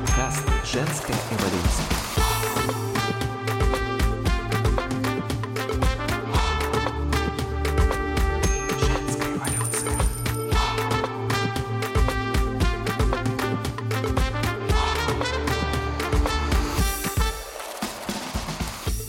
Подкаст «Женская эволюция».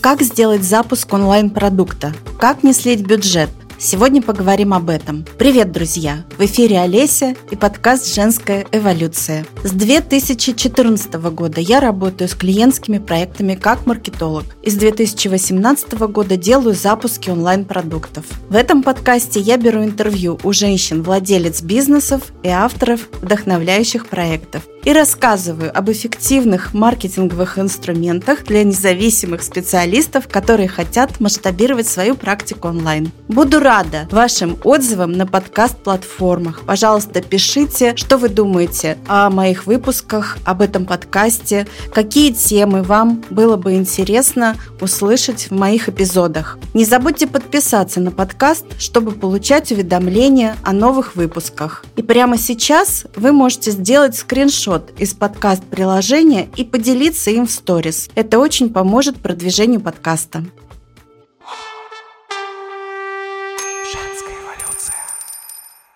Как сделать запуск онлайн-продукта? Как не слить бюджет? Сегодня поговорим об этом. Привет, друзья! В эфире Олеся и подкаст «Женская эволюция». С 2014 года я работаю с клиентскими проектами как маркетолог. И с 2018 года делаю запуски онлайн-продуктов. В этом подкасте я беру интервью у женщин, владелец бизнесов и авторов вдохновляющих проектов и рассказываю об эффективных маркетинговых инструментах для независимых специалистов, которые хотят масштабировать свою практику онлайн. Буду рада вашим отзывам на подкаст-платформах. Пожалуйста, пишите, что вы думаете о моих выпусках, об этом подкасте, какие темы вам было бы интересно услышать в моих эпизодах. Не забудьте подписаться на подкаст, чтобы получать уведомления о новых выпусках. И прямо сейчас вы можете сделать скриншот из подкаст-приложения и поделиться им в сторис. Это очень поможет продвижению подкаста.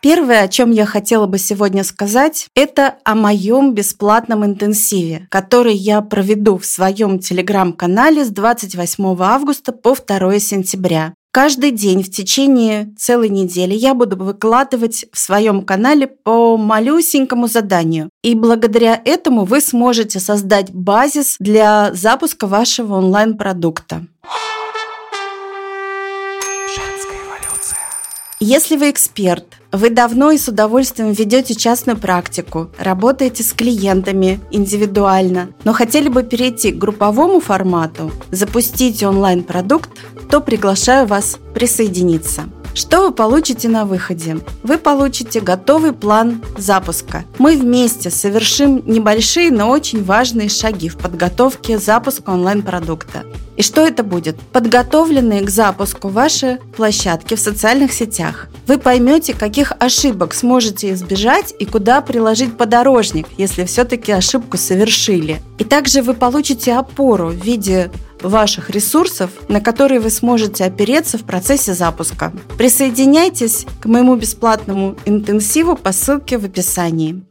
Первое, о чем я хотела бы сегодня сказать, это о моем бесплатном интенсиве, который я проведу в своем телеграм-канале с 28 августа по 2 сентября. Каждый день в течение целой недели я буду выкладывать в своем канале по малюсенькому заданию. И благодаря этому вы сможете создать базис для запуска вашего онлайн-продукта. Женская эволюция. Если вы эксперт, вы давно и с удовольствием ведете частную практику, работаете с клиентами индивидуально, но хотели бы перейти к групповому формату, запустить онлайн-продукт, то приглашаю вас присоединиться. Что вы получите на выходе? Вы получите готовый план запуска. Мы вместе совершим небольшие, но очень важные шаги в подготовке запуска онлайн-продукта. И что это будет? Подготовленные к запуску ваши площадки в социальных сетях. Вы поймете, каких ошибок сможете избежать и куда приложить подорожник, если все-таки ошибку совершили. И также вы получите опору в виде ваших ресурсов, на которые вы сможете опереться в процессе запуска. Присоединяйтесь к моему бесплатному интенсиву по ссылке в описании.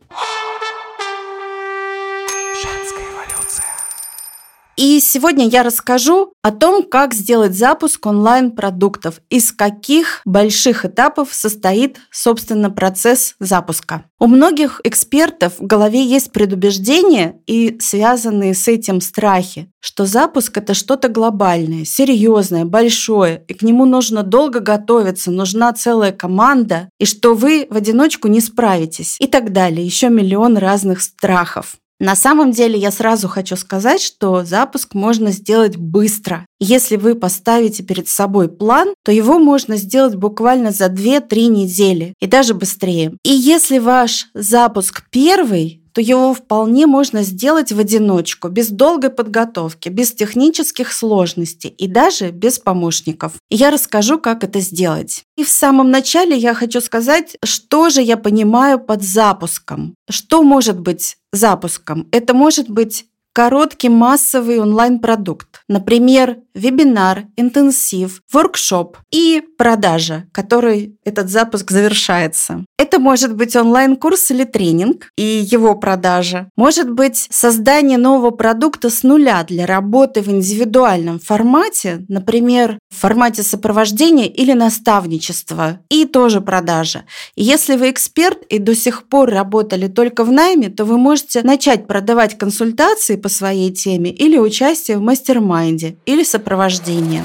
И сегодня я расскажу о том, как сделать запуск онлайн-продуктов, из каких больших этапов состоит, собственно, процесс запуска. У многих экспертов в голове есть предубеждения и связанные с этим страхи, что запуск – это что-то глобальное, серьезное, большое, и к нему нужно долго готовиться, нужна целая команда, и что вы в одиночку не справитесь, и так далее. Еще миллион разных страхов. На самом деле я сразу хочу сказать, что запуск можно сделать быстро. Если вы поставите перед собой план, то его можно сделать буквально за 2-3 недели и даже быстрее. И если ваш запуск первый, то его вполне можно сделать в одиночку, без долгой подготовки, без технических сложностей и даже без помощников. Я расскажу, как это сделать. И в самом начале я хочу сказать, что же я понимаю под запуском. Что может быть запуском? Это может быть короткий массовый онлайн-продукт. Например, вебинар, интенсив, воркшоп и продажа, который этот запуск завершается. Это может быть онлайн-курс или тренинг и его продажа. Может быть создание нового продукта с нуля для работы в индивидуальном формате, например, в формате сопровождения или наставничества, и тоже продажа. И если вы эксперт и до сих пор работали только в найме, то вы можете начать продавать консультации по своей теме или участие в мастер-майнде или сопровождение.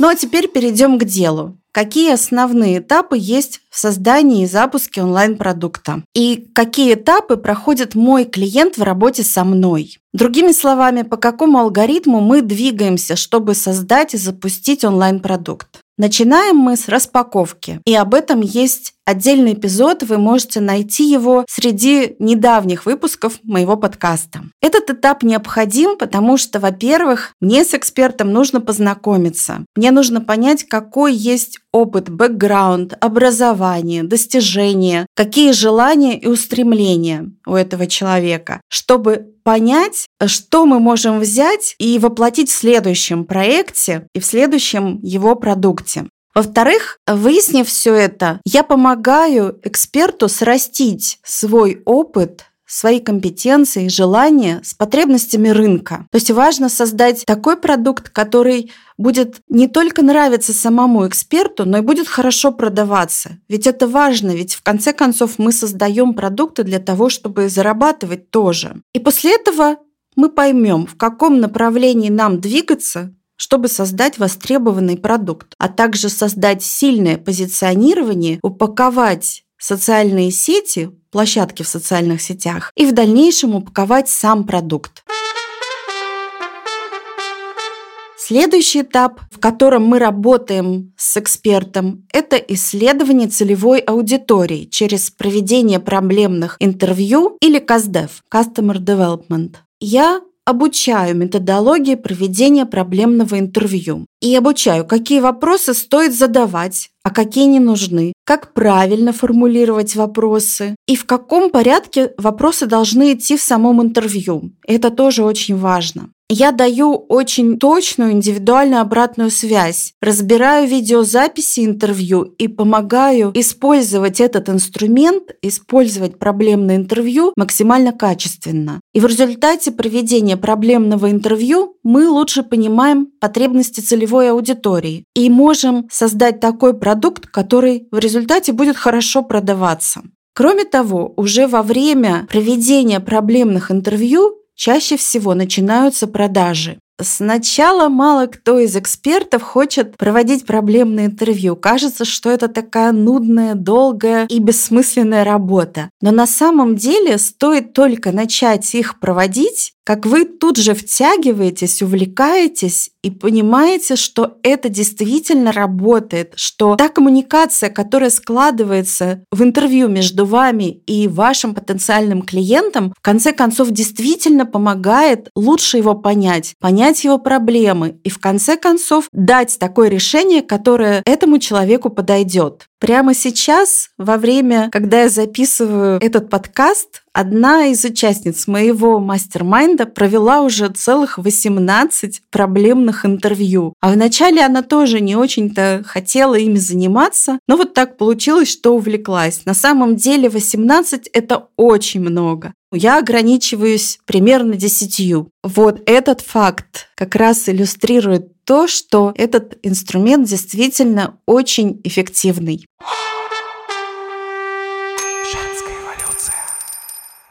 Ну а теперь перейдем к делу. Какие основные этапы есть в создании и запуске онлайн-продукта? И какие этапы проходит мой клиент в работе со мной? Другими словами, по какому алгоритму мы двигаемся, чтобы создать и запустить онлайн-продукт? Начинаем мы с распаковки, и об этом есть отдельный эпизод, вы можете найти его среди недавних выпусков моего подкаста. Этот этап необходим, потому что, во-первых, мне с экспертом нужно познакомиться. Мне нужно понять, какой есть опыт, бэкграунд, образование, достижения, какие желания и устремления у этого человека, чтобы понять, что мы можем взять и воплотить в следующем проекте и в следующем его продукте. Во-вторых, выяснив все это, я помогаю эксперту срастить свой опыт свои компетенции, желания с потребностями рынка. То есть важно создать такой продукт, который будет не только нравиться самому эксперту, но и будет хорошо продаваться. Ведь это важно, ведь в конце концов мы создаем продукты для того, чтобы зарабатывать тоже. И после этого мы поймем, в каком направлении нам двигаться, чтобы создать востребованный продукт, а также создать сильное позиционирование, упаковать социальные сети, площадки в социальных сетях и в дальнейшем упаковать сам продукт. Следующий этап, в котором мы работаем с экспертом, это исследование целевой аудитории через проведение проблемных интервью или CASDEV – Customer Development. Я обучаю методологии проведения проблемного интервью и обучаю, какие вопросы стоит задавать, а какие не нужны, как правильно формулировать вопросы и в каком порядке вопросы должны идти в самом интервью. Это тоже очень важно. Я даю очень точную индивидуальную обратную связь, разбираю видеозаписи интервью и помогаю использовать этот инструмент, использовать проблемное интервью максимально качественно. И в результате проведения проблемного интервью мы лучше понимаем потребности целевой аудитории и можем создать такой продукт, который в результате будет хорошо продаваться. Кроме того, уже во время проведения проблемных интервью чаще всего начинаются продажи. Сначала мало кто из экспертов хочет проводить проблемные интервью. Кажется, что это такая нудная, долгая и бессмысленная работа. Но на самом деле стоит только начать их проводить, как вы тут же втягиваетесь, увлекаетесь и понимаете, что это действительно работает, что та коммуникация, которая складывается в интервью между вами и вашим потенциальным клиентом, в конце концов действительно помогает лучше его понять, понять его проблемы и в конце концов дать такое решение, которое этому человеку подойдет. Прямо сейчас, во время, когда я записываю этот подкаст, одна из участниц моего мастер-майнда провела уже целых 18 проблемных интервью. А вначале она тоже не очень-то хотела ими заниматься, но вот так получилось, что увлеклась. На самом деле 18 — это очень много. Я ограничиваюсь примерно десятью. Вот этот факт как раз иллюстрирует то, что этот инструмент действительно очень эффективный.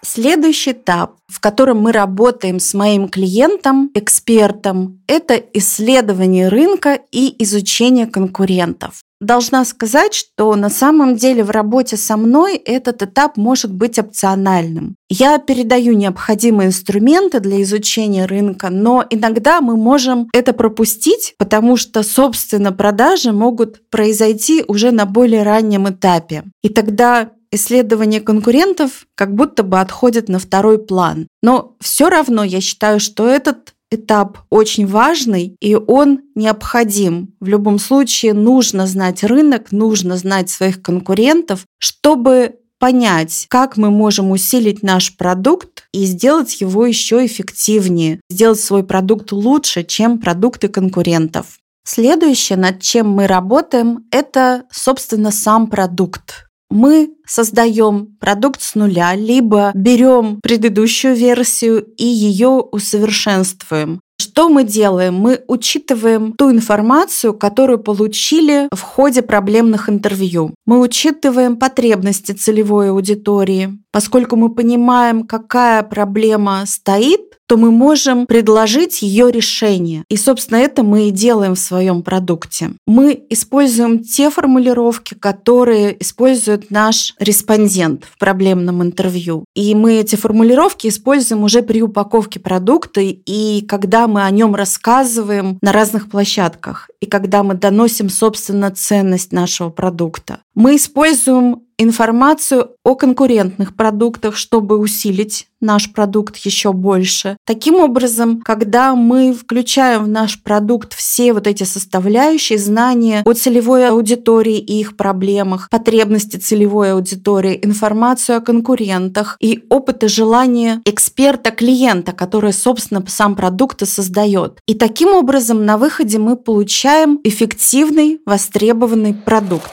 Следующий этап, в котором мы работаем с моим клиентом, экспертом, это исследование рынка и изучение конкурентов. Должна сказать, что на самом деле в работе со мной этот этап может быть опциональным. Я передаю необходимые инструменты для изучения рынка, но иногда мы можем это пропустить, потому что, собственно, продажи могут произойти уже на более раннем этапе. И тогда исследование конкурентов как будто бы отходит на второй план. Но все равно я считаю, что этот этап очень важный, и он необходим. В любом случае нужно знать рынок, нужно знать своих конкурентов, чтобы понять, как мы можем усилить наш продукт и сделать его еще эффективнее, сделать свой продукт лучше, чем продукты конкурентов. Следующее, над чем мы работаем, это, собственно, сам продукт мы создаем продукт с нуля, либо берем предыдущую версию и ее усовершенствуем. Что мы делаем? Мы учитываем ту информацию, которую получили в ходе проблемных интервью. Мы учитываем потребности целевой аудитории. Поскольку мы понимаем, какая проблема стоит, то мы можем предложить ее решение. И, собственно, это мы и делаем в своем продукте. Мы используем те формулировки, которые использует наш респондент в проблемном интервью. И мы эти формулировки используем уже при упаковке продукта и когда мы о нем рассказываем на разных площадках, и когда мы доносим, собственно, ценность нашего продукта. Мы используем информацию о конкурентных продуктах, чтобы усилить наш продукт еще больше. Таким образом, когда мы включаем в наш продукт все вот эти составляющие, знания о целевой аудитории и их проблемах, потребности целевой аудитории, информацию о конкурентах и опыт и желание эксперта-клиента, который, собственно, сам продукт и создает. И таким образом на выходе мы получаем эффективный, востребованный продукт.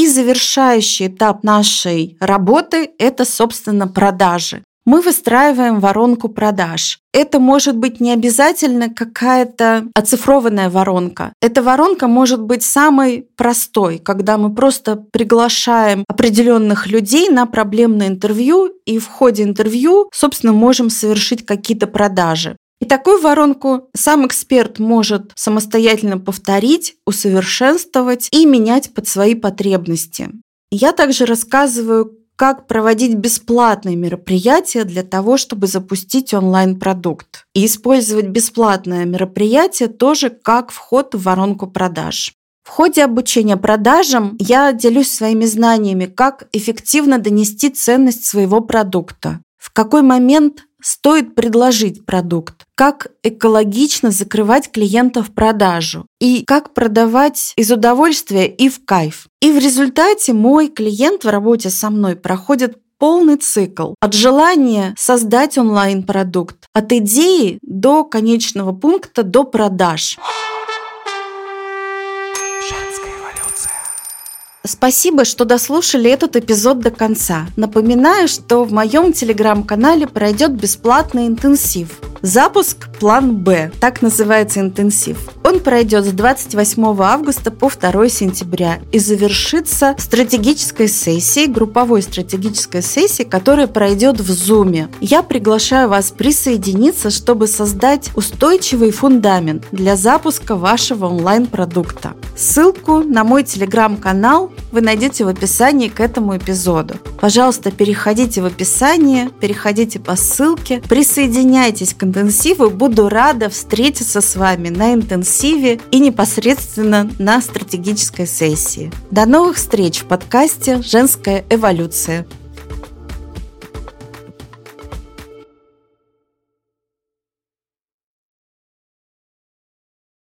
И завершающий этап нашей работы – это, собственно, продажи. Мы выстраиваем воронку продаж. Это может быть не обязательно какая-то оцифрованная воронка. Эта воронка может быть самой простой, когда мы просто приглашаем определенных людей на проблемное интервью, и в ходе интервью, собственно, можем совершить какие-то продажи. И такую воронку сам эксперт может самостоятельно повторить, усовершенствовать и менять под свои потребности. Я также рассказываю, как проводить бесплатные мероприятия для того, чтобы запустить онлайн-продукт. И использовать бесплатное мероприятие тоже как вход в воронку продаж. В ходе обучения продажам я делюсь своими знаниями, как эффективно донести ценность своего продукта, в какой момент стоит предложить продукт, как экологично закрывать клиента в продажу и как продавать из удовольствия и в кайф. И в результате мой клиент в работе со мной проходит полный цикл от желания создать онлайн-продукт, от идеи до конечного пункта, до продаж. Спасибо, что дослушали этот эпизод до конца. Напоминаю, что в моем телеграм-канале пройдет бесплатный интенсив Запуск «План Б», так называется интенсив. Он пройдет с 28 августа по 2 сентября и завершится стратегической сессией, групповой стратегической сессией, которая пройдет в Zoom. Я приглашаю вас присоединиться, чтобы создать устойчивый фундамент для запуска вашего онлайн-продукта. Ссылку на мой телеграм-канал вы найдете в описании к этому эпизоду. Пожалуйста, переходите в описание, переходите по ссылке, присоединяйтесь к интенсиву. Буду рада встретиться с вами на интенсиве и непосредственно на стратегической сессии. До новых встреч в подкасте «Женская эволюция».